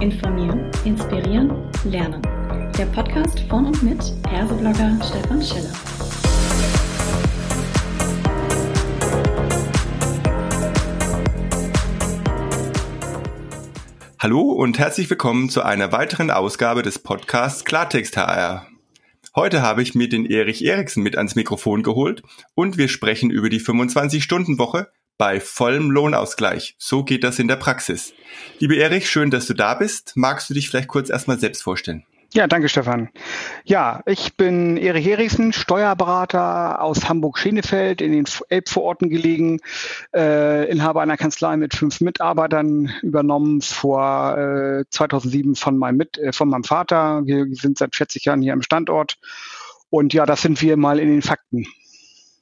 Informieren, Inspirieren, Lernen. Der Podcast von und mit Persoblogger Stefan Schiller. Hallo und herzlich willkommen zu einer weiteren Ausgabe des Podcasts Klartext HR. Heute habe ich mir den Erich Eriksen mit ans Mikrofon geholt und wir sprechen über die 25-Stunden-Woche bei vollem Lohnausgleich. So geht das in der Praxis. Liebe Erich, schön, dass du da bist. Magst du dich vielleicht kurz erstmal selbst vorstellen? Ja, danke Stefan. Ja, ich bin Erich Eriksen, Steuerberater aus Hamburg-Schenefeld, in den Elbvororten gelegen, äh, Inhaber einer Kanzlei mit fünf Mitarbeitern, übernommen vor äh, 2007 von meinem, mit, äh, von meinem Vater. Wir sind seit 40 Jahren hier am Standort. Und ja, das sind wir mal in den Fakten.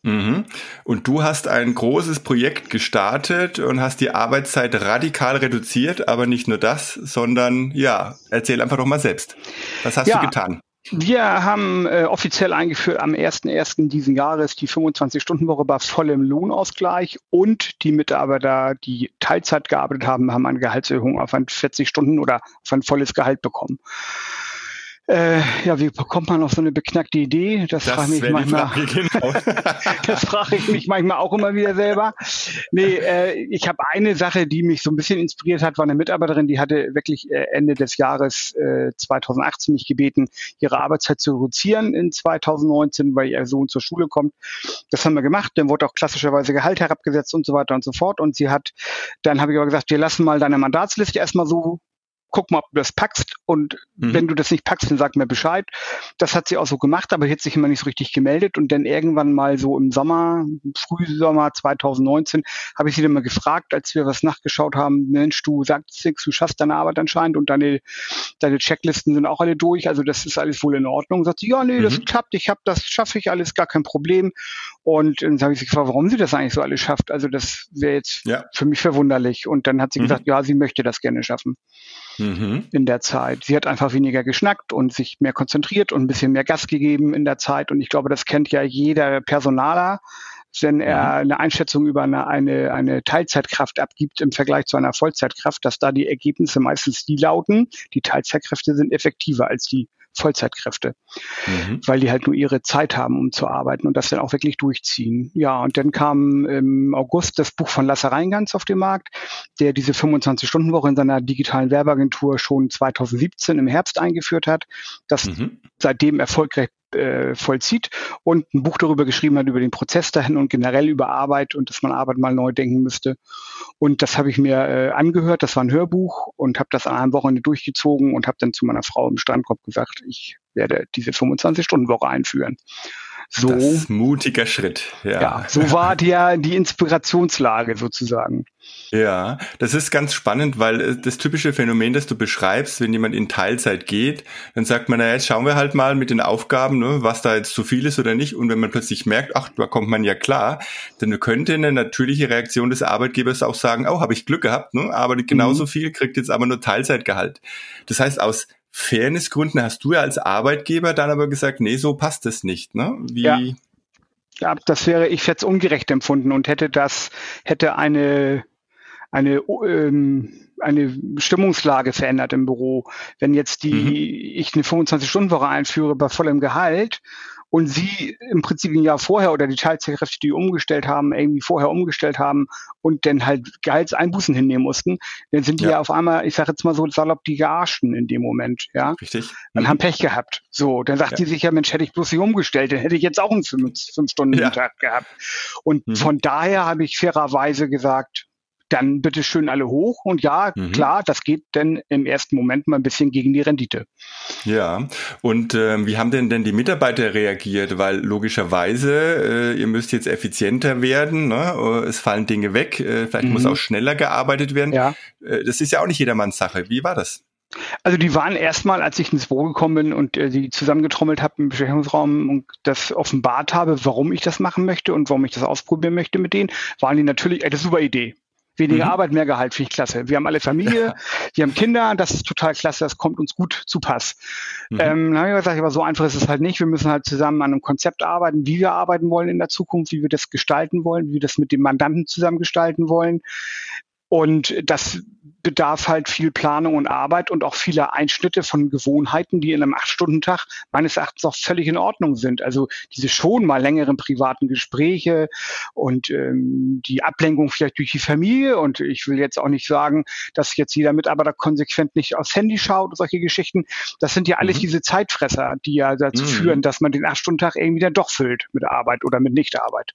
Mhm. Und du hast ein großes Projekt gestartet und hast die Arbeitszeit radikal reduziert, aber nicht nur das, sondern ja, erzähl einfach doch mal selbst. Was hast ja. du getan? Wir haben äh, offiziell eingeführt am 1.1. diesen Jahres die 25-Stunden-Woche bei vollem Lohnausgleich und die Mitarbeiter, die Teilzeit gearbeitet haben, haben eine Gehaltserhöhung auf ein 40 Stunden oder auf ein volles Gehalt bekommen. Äh, ja, wie bekommt man auf so eine beknackte Idee? Das, das frage ich mich manchmal. Genau. das frage ich mich manchmal auch immer wieder selber. Nee, äh, ich habe eine Sache, die mich so ein bisschen inspiriert hat, war eine Mitarbeiterin, die hatte wirklich äh, Ende des Jahres äh, 2018 mich gebeten, ihre Arbeitszeit zu reduzieren in 2019, weil ihr Sohn zur Schule kommt. Das haben wir gemacht. Dann wurde auch klassischerweise Gehalt herabgesetzt und so weiter und so fort. Und sie hat, dann habe ich aber gesagt, wir lassen mal deine Mandatsliste erstmal so guck mal, ob du das packst und mhm. wenn du das nicht packst, dann sag mir Bescheid. Das hat sie auch so gemacht, aber hat sich immer nicht so richtig gemeldet und dann irgendwann mal so im Sommer, Frühsommer 2019, habe ich sie dann mal gefragt, als wir was nachgeschaut haben, Mensch, du sagst nichts, du schaffst deine Arbeit anscheinend und deine, deine Checklisten sind auch alle durch, also das ist alles wohl in Ordnung. Sagt sie, ja, nee, mhm. das klappt, ich habe das, schaffe ich alles, gar kein Problem. Und dann habe ich sie gefragt, warum sie das eigentlich so alles schafft. Also das wäre jetzt ja. für mich verwunderlich. Und dann hat sie mhm. gesagt, ja, sie möchte das gerne schaffen mhm. in der Zeit. Sie hat einfach weniger geschnackt und sich mehr konzentriert und ein bisschen mehr Gas gegeben in der Zeit. Und ich glaube, das kennt ja jeder Personaler, wenn er eine Einschätzung über eine, eine, eine Teilzeitkraft abgibt im Vergleich zu einer Vollzeitkraft, dass da die Ergebnisse meistens die lauten, die Teilzeitkräfte sind effektiver als die Vollzeitkräfte, mhm. weil die halt nur ihre Zeit haben, um zu arbeiten und das dann auch wirklich durchziehen. Ja, und dann kam im August das Buch von Lasse Reingans auf den Markt, der diese 25-Stunden-Woche in seiner digitalen Werbeagentur schon 2017 im Herbst eingeführt hat, das mhm. seitdem erfolgreich äh, vollzieht und ein Buch darüber geschrieben hat, über den Prozess dahin und generell über Arbeit und dass man Arbeit mal neu denken müsste. Und das habe ich mir äh, angehört, das war ein Hörbuch und habe das an einem Wochenende durchgezogen und habe dann zu meiner Frau im Strandkorb gesagt, ich werde diese 25-Stunden-Woche einführen. So, das ist mutiger Schritt. Ja. ja, so war die, die Inspirationslage sozusagen. Ja, das ist ganz spannend, weil äh, das typische Phänomen, das du beschreibst, wenn jemand in Teilzeit geht, dann sagt man, naja, jetzt schauen wir halt mal mit den Aufgaben, ne, was da jetzt zu viel ist oder nicht. Und wenn man plötzlich merkt, ach, da kommt man ja klar, dann könnte eine natürliche Reaktion des Arbeitgebers auch sagen, oh, habe ich Glück gehabt, ne, arbeitet genauso mhm. viel, kriegt jetzt aber nur Teilzeitgehalt. Das heißt, aus Fairnessgründen hast du ja als Arbeitgeber dann aber gesagt, nee, so passt es nicht. Ne? Wie ja. ja, das wäre ich jetzt ungerecht empfunden und hätte das, hätte eine, eine, ähm, eine Stimmungslage verändert im Büro. Wenn jetzt die, mhm. ich eine 25-Stunden-Woche einführe bei vollem Gehalt und sie im Prinzip ein Jahr vorher oder die Teilzeitkräfte, die umgestellt haben, irgendwie vorher umgestellt haben und dann halt Gehaltseinbußen hinnehmen mussten, dann sind die ja, ja auf einmal, ich sage jetzt mal so salopp, die Gearschten in dem Moment, ja. Richtig. Dann mhm. haben Pech gehabt. So, dann sagt ja. die sich ja, Mensch, hätte ich bloß nicht umgestellt, dann hätte ich jetzt auch einen fünf, fünf Stunden ja. Tag gehabt. Und mhm. von daher habe ich fairerweise gesagt, dann bitte schön alle hoch. Und ja, mhm. klar, das geht denn im ersten Moment mal ein bisschen gegen die Rendite. Ja, und äh, wie haben denn denn die Mitarbeiter reagiert? Weil logischerweise, äh, ihr müsst jetzt effizienter werden, ne? Äh, es fallen Dinge weg, äh, vielleicht mhm. muss auch schneller gearbeitet werden. Ja. Äh, das ist ja auch nicht jedermanns Sache. Wie war das? Also die waren erstmal, als ich ins Büro gekommen bin und äh, die zusammengetrommelt habe im Beschäftigungsraum und das offenbart habe, warum ich das machen möchte und warum ich das ausprobieren möchte mit denen, waren die natürlich, ey, das ist eine super Idee. Weniger mhm. Arbeit, mehr Gehalt, finde ich klasse. Wir haben alle Familie, wir haben Kinder, das ist total klasse, das kommt uns gut zu Pass. Mhm. Ähm, dann habe ich gesagt, aber so einfach ist es halt nicht. Wir müssen halt zusammen an einem Konzept arbeiten, wie wir arbeiten wollen in der Zukunft, wie wir das gestalten wollen, wie wir das mit dem Mandanten zusammen gestalten wollen. Und das bedarf halt viel Planung und Arbeit und auch viele Einschnitte von Gewohnheiten, die in einem Acht-Stunden-Tag meines Erachtens auch völlig in Ordnung sind. Also diese schon mal längeren privaten Gespräche und ähm, die Ablenkung vielleicht durch die Familie. Und ich will jetzt auch nicht sagen, dass jetzt jeder Mitarbeiter konsequent nicht aufs Handy schaut oder solche Geschichten. Das sind ja alles mhm. diese Zeitfresser, die ja dazu mhm. führen, dass man den Acht-Stunden-Tag irgendwie dann doch füllt mit Arbeit oder mit Nichtarbeit.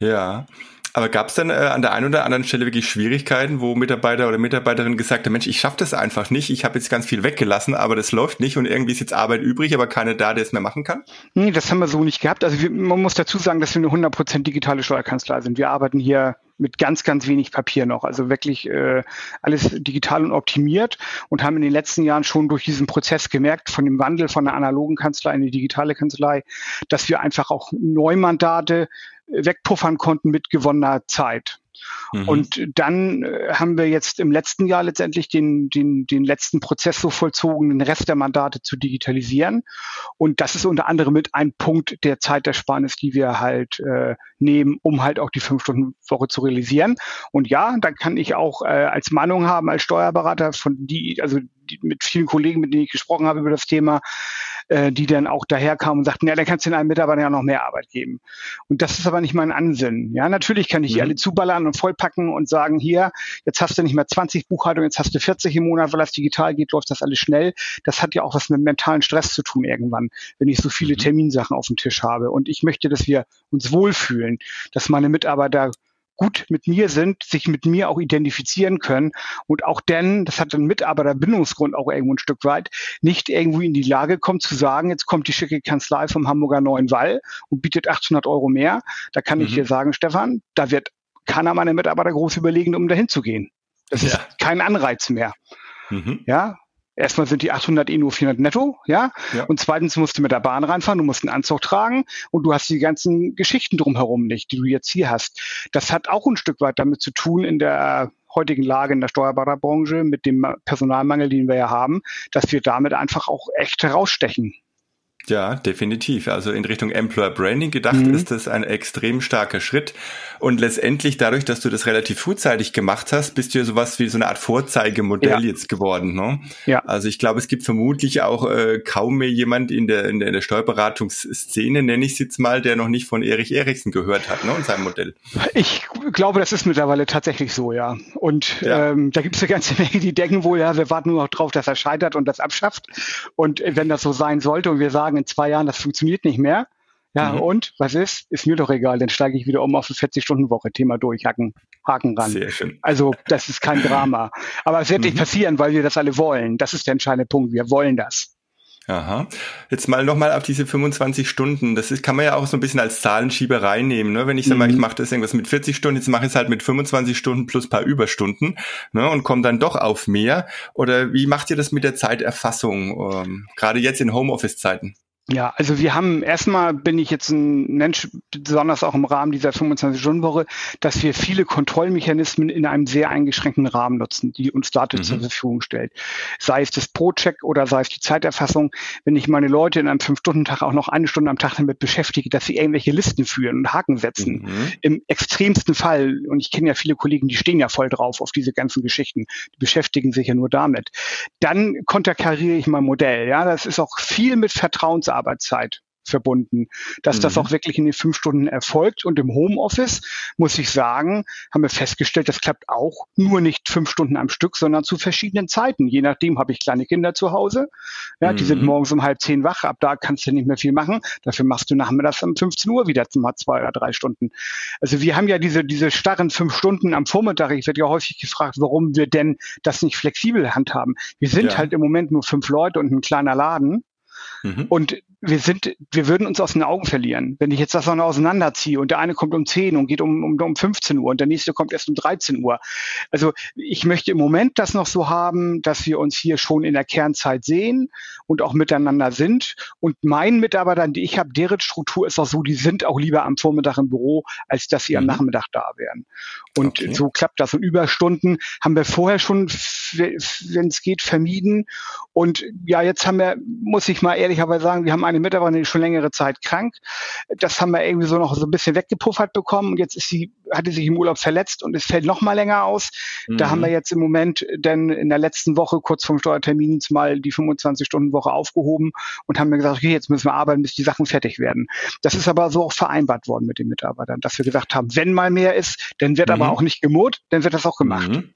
Ja. Aber gab es dann äh, an der einen oder anderen Stelle wirklich Schwierigkeiten, wo Mitarbeiter oder Mitarbeiterin gesagt haben, Mensch, ich schaffe das einfach nicht, ich habe jetzt ganz viel weggelassen, aber das läuft nicht und irgendwie ist jetzt Arbeit übrig, aber keiner da, der es mehr machen kann? Nee, das haben wir so nicht gehabt. Also wir, man muss dazu sagen, dass wir eine 100% digitale Steuerkanzlei sind. Wir arbeiten hier mit ganz, ganz wenig Papier noch. Also wirklich äh, alles digital und optimiert und haben in den letzten Jahren schon durch diesen Prozess gemerkt, von dem Wandel von der analogen Kanzlei in die digitale Kanzlei, dass wir einfach auch Neumandate wegpuffern konnten mit gewonnener Zeit. Mhm. Und dann äh, haben wir jetzt im letzten Jahr letztendlich den, den, den letzten Prozess so vollzogen, den Rest der Mandate zu digitalisieren. Und das ist unter anderem mit ein Punkt der Zeitersparnis, die wir halt äh, nehmen, um halt auch die Fünf-Stunden-Woche zu realisieren. Und ja, dann kann ich auch äh, als Meinung haben, als Steuerberater von die, also die, mit vielen Kollegen, mit denen ich gesprochen habe über das Thema, äh, die dann auch daherkamen und sagten, ja, dann kannst du den einen Mitarbeiter ja noch mehr Arbeit geben. Und das ist aber nicht mein Ansinnen. Ja, natürlich kann ich die mhm. alle zuballern und vollpacken und sagen, hier, jetzt hast du nicht mehr 20 Buchhaltungen, jetzt hast du 40 im Monat, weil das digital geht, läuft das alles schnell. Das hat ja auch was mit mentalen Stress zu tun irgendwann, wenn ich so viele mhm. Terminsachen auf dem Tisch habe. Und ich möchte, dass wir uns wohlfühlen, dass meine Mitarbeiter gut mit mir sind, sich mit mir auch identifizieren können und auch denn, das hat einen Mitarbeiterbindungsgrund auch irgendwo ein Stück weit, nicht irgendwo in die Lage kommt zu sagen, jetzt kommt die schicke Kanzlei vom Hamburger Neuen Wall und bietet 800 Euro mehr. Da kann mhm. ich dir sagen, Stefan, da wird keiner meiner Mitarbeiter groß überlegen, um dahin zu gehen. Das ja. ist kein Anreiz mehr. Mhm. Ja, Erstmal sind die 800 eh nur 400 netto, ja? ja. Und zweitens musst du mit der Bahn reinfahren, du musst einen Anzug tragen und du hast die ganzen Geschichten drumherum nicht, die du jetzt hier hast. Das hat auch ein Stück weit damit zu tun in der heutigen Lage in der Steuerberaterbranche mit dem Personalmangel, den wir ja haben, dass wir damit einfach auch echt herausstechen. Ja, definitiv. Also in Richtung Employer Branding gedacht mhm. ist das ein extrem starker Schritt. Und letztendlich dadurch, dass du das relativ frühzeitig gemacht hast, bist du ja sowas wie so eine Art Vorzeigemodell ja. jetzt geworden. Ne? Ja. Also ich glaube, es gibt vermutlich auch äh, kaum mehr jemand in der, in der, in der Steuerberatungsszene, nenne ich es jetzt mal, der noch nicht von Erich Erichsen gehört hat ne, und seinem Modell. Ich glaube, das ist mittlerweile tatsächlich so, ja. Und ja. Ähm, da gibt es eine ganze Menge, die denken wohl, ja, wir warten nur noch drauf, dass er scheitert und das abschafft. Und wenn das so sein sollte und wir sagen, in zwei Jahren, das funktioniert nicht mehr. Ja, mhm. und was ist? Ist mir doch egal, dann steige ich wieder um auf eine 40-Stunden-Woche, Thema durchhacken, Haken ran. Sehr schön. Also das ist kein Drama. Aber es wird mhm. nicht passieren, weil wir das alle wollen. Das ist der entscheidende Punkt. Wir wollen das. Aha. Jetzt mal nochmal auf diese 25 Stunden. Das ist, kann man ja auch so ein bisschen als Zahlenschieberei nehmen. Ne? Wenn ich sage mhm. mal, ich mache das irgendwas mit 40 Stunden, jetzt mache ich es halt mit 25 Stunden plus paar Überstunden ne? und komme dann doch auf mehr. Oder wie macht ihr das mit der Zeiterfassung, ähm, gerade jetzt in Homeoffice-Zeiten? Ja, also wir haben erstmal bin ich jetzt ein Mensch, besonders auch im Rahmen dieser 25-Stunden-Woche, dass wir viele Kontrollmechanismen in einem sehr eingeschränkten Rahmen nutzen, die uns Daten mhm. zur Verfügung stellt. Sei es das Pro-Check oder sei es die Zeiterfassung. Wenn ich meine Leute in einem Fünf-Stunden-Tag auch noch eine Stunde am Tag damit beschäftige, dass sie irgendwelche Listen führen und Haken setzen, mhm. im extremsten Fall, und ich kenne ja viele Kollegen, die stehen ja voll drauf auf diese ganzen Geschichten, die beschäftigen sich ja nur damit, dann konterkariere ich mein Modell. Ja, das ist auch viel mit Vertrauensarbeit Arbeitszeit verbunden, dass mhm. das auch wirklich in den fünf Stunden erfolgt. Und im Homeoffice, muss ich sagen, haben wir festgestellt, das klappt auch nur nicht fünf Stunden am Stück, sondern zu verschiedenen Zeiten. Je nachdem habe ich kleine Kinder zu Hause. Ja, mhm. die sind mhm. morgens um halb zehn wach. Ab da kannst du nicht mehr viel machen. Dafür machst du nachmittags um 15 Uhr wieder mal zwei oder drei Stunden. Also wir haben ja diese, diese starren fünf Stunden am Vormittag. Ich werde ja häufig gefragt, warum wir denn das nicht flexibel handhaben. Wir sind ja. halt im Moment nur fünf Leute und ein kleiner Laden. Mhm. Und wir sind, wir würden uns aus den Augen verlieren. Wenn ich jetzt das noch auseinanderziehe und der eine kommt um 10 und geht um, um, um 15 Uhr und der nächste kommt erst um 13 Uhr. Also ich möchte im Moment das noch so haben, dass wir uns hier schon in der Kernzeit sehen und auch miteinander sind. Und meinen Mitarbeitern, die ich habe, deren Struktur ist auch so, die sind auch lieber am Vormittag im Büro, als dass sie mhm. am Nachmittag da wären. Und okay. so klappt das. Und Überstunden haben wir vorher schon, wenn es geht, vermieden. Und ja, jetzt haben wir, muss ich mal ehrlich ehrlicherweise sagen, wir haben eine Mitarbeiterin, die schon längere Zeit krank. Das haben wir irgendwie so noch so ein bisschen weggepuffert bekommen und jetzt ist sie, hatte sich im Urlaub verletzt und es fällt noch mal länger aus. Mhm. Da haben wir jetzt im Moment denn in der letzten Woche kurz vom Steuertermin mal die 25-Stunden-Woche aufgehoben und haben mir gesagt, okay, jetzt müssen wir arbeiten, bis die Sachen fertig werden. Das ist aber so auch vereinbart worden mit den Mitarbeitern, dass wir gesagt haben, wenn mal mehr ist, dann wird mhm. aber auch nicht gemurrt, dann wird das auch gemacht. Mhm.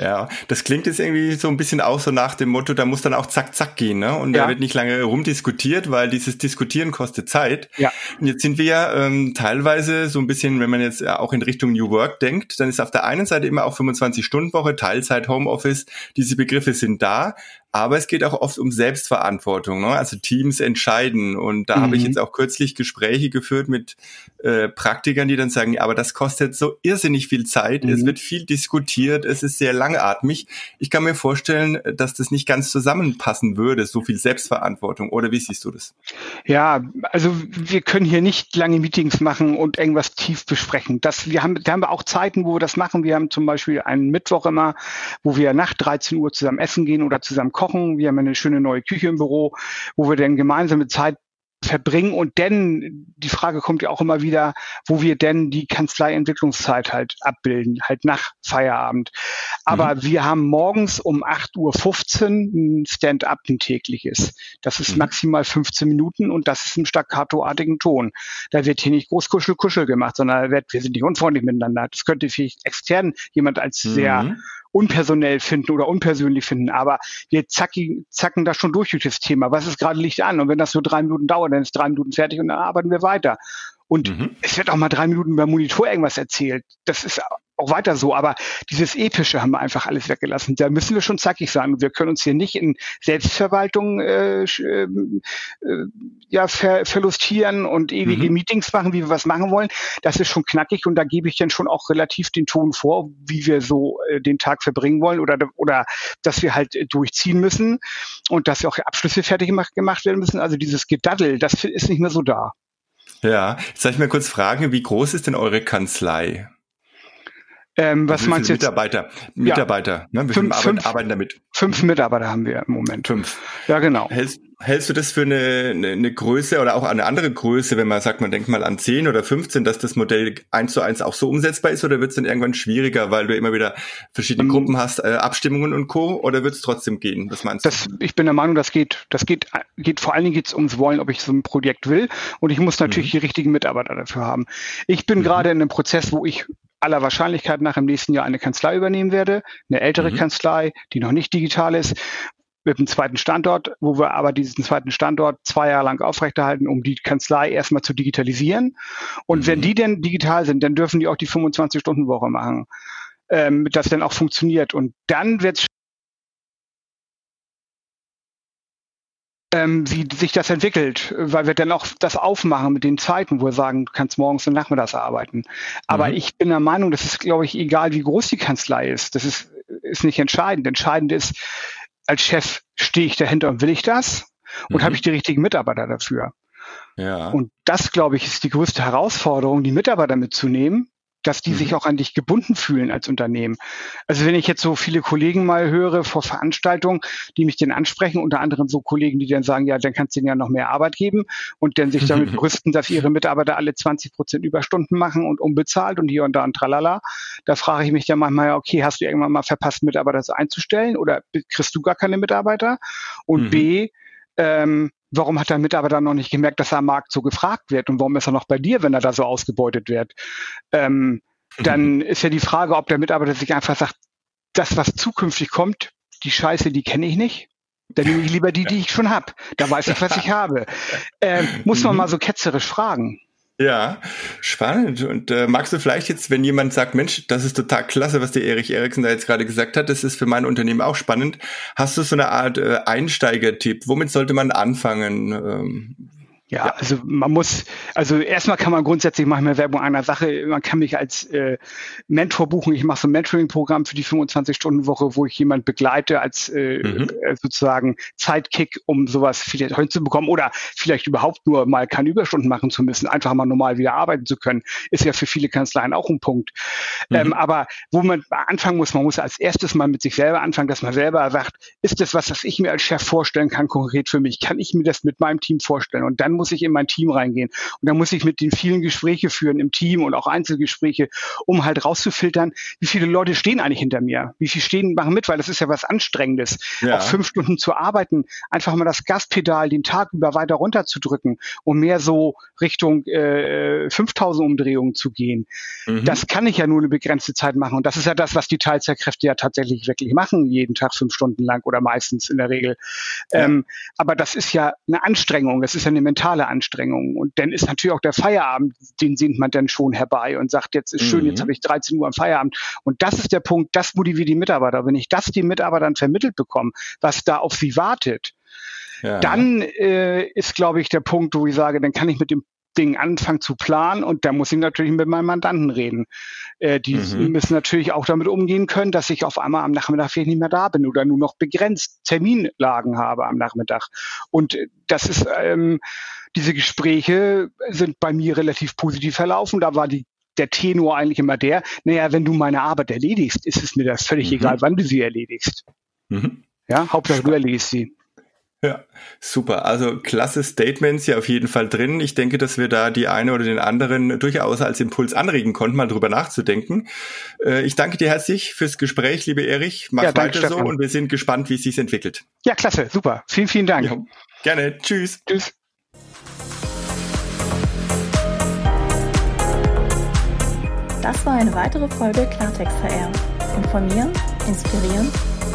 Ja, das klingt jetzt irgendwie so ein bisschen auch so nach dem Motto, da muss dann auch zack, zack gehen, ne? Und ja. da wird nicht lange rumdiskutiert, weil dieses Diskutieren kostet Zeit. Ja. Und jetzt sind wir ja ähm, teilweise so ein bisschen, wenn man jetzt auch in Richtung New Work denkt, dann ist auf der einen Seite immer auch 25-Stunden-Woche, Teilzeit, Homeoffice, diese Begriffe sind da, aber es geht auch oft um Selbstverantwortung, ne? also Teams entscheiden. Und da mhm. habe ich mhm. jetzt auch kürzlich Gespräche geführt mit äh, Praktikern, die dann sagen, aber das kostet so irrsinnig viel Zeit, mhm. es wird viel diskutiert, es ist sehr langatmig. Ich kann mir vorstellen, dass das nicht ganz zusammenpassen würde, so viel Selbstverantwortung. Oder wie siehst du das? Ja, also wir können hier nicht lange Meetings machen und irgendwas tief besprechen. Das, wir haben, da haben wir auch Zeiten, wo wir das machen. Wir haben zum Beispiel einen Mittwoch immer, wo wir nach 13 Uhr zusammen essen gehen oder zusammen kochen. Wir haben eine schöne neue Küche im Büro, wo wir dann gemeinsame Zeit verbringen und denn, die Frage kommt ja auch immer wieder, wo wir denn die Kanzleientwicklungszeit halt abbilden, halt nach Feierabend. Aber mhm. wir haben morgens um 8.15 Uhr ein Stand-up, ein tägliches. Das ist mhm. maximal 15 Minuten und das ist im staccatoartigen Ton. Da wird hier nicht groß Kuschel-Kuschel gemacht, sondern wird, wir sind nicht unfreundlich miteinander. Das könnte vielleicht extern jemand als mhm. sehr unpersonell finden oder unpersönlich finden, aber wir zacken, zacken das schon durch durch das Thema. Was ist gerade Licht an? Und wenn das nur drei Minuten dauert, dann ist drei Minuten fertig und dann arbeiten wir weiter. Und mhm. es wird auch mal drei Minuten beim Monitor irgendwas erzählt. Das ist auch weiter so. Aber dieses Epische haben wir einfach alles weggelassen. Da müssen wir schon zackig sein. wir können uns hier nicht in Selbstverwaltung äh, äh, ja, ver verlustieren und ewige mhm. Meetings machen, wie wir was machen wollen. Das ist schon knackig und da gebe ich dann schon auch relativ den Ton vor, wie wir so äh, den Tag verbringen wollen oder, oder dass wir halt durchziehen müssen und dass wir auch Abschlüsse fertig gemacht, gemacht werden müssen. Also dieses Gedaddel, das ist nicht mehr so da. Ja, jetzt soll ich mal kurz fragen, wie groß ist denn eure Kanzlei? Ähm, was meinst du jetzt? Mitarbeiter, Mitarbeiter, ja. ne? Wie fünf, fünf, arbeiten damit? Fünf Mitarbeiter haben wir im Moment. Fünf. Ja, genau. Hältst, hältst du das für eine, eine, eine Größe oder auch eine andere Größe, wenn man sagt, man denkt mal an 10 oder 15, dass das Modell eins zu eins auch so umsetzbar ist oder wird es dann irgendwann schwieriger, weil du immer wieder verschiedene ähm, Gruppen hast, äh, Abstimmungen und Co. oder wird es trotzdem gehen? Was meinst das, du? Ich bin der Meinung, das geht, das geht, geht vor allen Dingen geht's ums Wollen, ob ich so ein Projekt will und ich muss natürlich mhm. die richtigen Mitarbeiter dafür haben. Ich bin mhm. gerade in einem Prozess, wo ich aller Wahrscheinlichkeit nach im nächsten Jahr eine Kanzlei übernehmen werde, eine ältere mhm. Kanzlei, die noch nicht digital ist, mit einem zweiten Standort, wo wir aber diesen zweiten Standort zwei Jahre lang aufrechterhalten, um die Kanzlei erstmal zu digitalisieren. Und mhm. wenn die denn digital sind, dann dürfen die auch die 25-Stunden-Woche machen, ähm, das dann auch funktioniert. Und dann wird es ähm, wie sich das entwickelt, weil wir dann auch das aufmachen mit den Zeiten, wo wir sagen, du kannst morgens und nachmittags arbeiten. Aber mhm. ich bin der Meinung, das ist, glaube ich, egal, wie groß die Kanzlei ist. Das ist, ist nicht entscheidend. Entscheidend ist, als Chef stehe ich dahinter und will ich das? Und mhm. habe ich die richtigen Mitarbeiter dafür? Ja. Und das, glaube ich, ist die größte Herausforderung, die Mitarbeiter mitzunehmen dass die mhm. sich auch an dich gebunden fühlen als Unternehmen. Also wenn ich jetzt so viele Kollegen mal höre vor Veranstaltungen, die mich dann ansprechen, unter anderem so Kollegen, die dann sagen, ja, dann kannst du denen ja noch mehr Arbeit geben und dann sich damit brüsten, dass ihre Mitarbeiter alle 20 Prozent Überstunden machen und unbezahlt und hier und da und tralala. Da frage ich mich dann manchmal, okay, hast du irgendwann mal verpasst, Mitarbeiter einzustellen oder kriegst du gar keine Mitarbeiter? Und mhm. B, ähm, warum hat der Mitarbeiter noch nicht gemerkt, dass er am Markt so gefragt wird und warum ist er noch bei dir, wenn er da so ausgebeutet wird? Ähm, dann mhm. ist ja die Frage, ob der Mitarbeiter sich einfach sagt, das, was zukünftig kommt, die Scheiße, die kenne ich nicht. Dann nehme ich lieber die, die ich schon habe. Da weiß ich, was ich habe. Ähm, muss man mhm. mal so ketzerisch fragen. Ja, spannend. Und äh, magst du vielleicht jetzt, wenn jemand sagt, Mensch, das ist total klasse, was der Erich Eriksen da jetzt gerade gesagt hat, das ist für mein Unternehmen auch spannend. Hast du so eine Art äh, Einsteigertipp? Womit sollte man anfangen? Ähm, Ja, ja, also man muss, also erstmal kann man grundsätzlich manchmal Werbung einer Sache, man kann mich als äh, Mentor buchen. Ich mache so ein Mentoring-Programm für die 25-Stunden-Woche, wo ich jemand begleite als äh, mhm. Äh, sozusagen Zeitkick, um sowas vielleicht hinzubekommen oder vielleicht überhaupt nur mal keine Überstunden machen zu müssen, einfach mal normal wieder arbeiten zu können, ist ja für viele Kanzleien auch ein Punkt. Mhm. Ähm, aber wo man anfangen muss, man muss als erstes mal mit sich selber anfangen, dass man selber sagt, ist das was, was ich mir als Chef vorstellen kann, konkret für mich? Kann ich mir das mit meinem Team vorstellen? Und dann muss ich in mein Team reingehen. Und dann muss ich mit den vielen Gespräche führen im Team und auch Einzelgespräche, um halt rauszufiltern, wie viele Leute stehen eigentlich hinter mir? Wie viele stehen, machen mit, weil das ist ja was Anstrengendes. Ja. Auch fünf Stunden zu arbeiten, einfach mal das Gaspedal den Tag über weiter runterzudrücken, um mehr so Richtung äh, 5000 Umdrehungen zu gehen. Mhm. Das kann ich ja nur eine begrenzte Zeit machen. Und das ist ja das, was die Teilzeitkräfte ja tatsächlich wirklich machen, jeden Tag fünf Stunden lang oder meistens in der Regel. Ja. Ähm, aber das ist ja eine Anstrengung, das ist ja eine mentale Anstrengung. Und dann ist natürlich auch der Feierabend, den sehnt man dann schon herbei und sagt, jetzt ist schön, mhm. jetzt habe ich 13 Uhr am Feierabend. Und das ist der Punkt, das motiviert die Mitarbeiter. Wenn ich das den Mitarbeitern vermittelt bekomme, was da auf sie wartet, ja. dann äh, ist, glaube ich, der Punkt, wo ich sage, dann kann ich mit dem Ding anfangen zu planen und da muss ich natürlich mit meinem Mandanten reden. Äh, die mhm. müssen natürlich auch damit umgehen können, dass ich auf einmal am Nachmittag vielleicht nicht mehr da bin oder nur noch begrenzt Terminlagen habe am Nachmittag. Und das ist, ähm, diese Gespräche sind bei mir relativ positiv verlaufen. Da war die der Tenor eigentlich immer der, naja, wenn du meine Arbeit erledigst, ist es mir das völlig mhm. egal, wann du sie erledigst. Mhm. Ja, Hauptsache du erledigst sie. Ja, super. Also klasse Statements ja auf jeden Fall drin. Ich denke, dass wir da die eine oder den anderen durchaus als Impuls anregen konnten, mal drüber nachzudenken. Äh, ich danke dir herzlich fürs Gespräch, liebe Erich. Mach ja, weiter so und wir sind gespannt, wie es sich entwickelt. Ja, klasse, super. Vielen, vielen Dank. Ja, gerne. Tschüss. Tschüss. Das war eine weitere Folge Klartext HR. Informieren, inspirieren,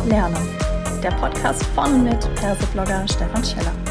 lernen der Podcast von mit Perseblogger Stefan Scheller.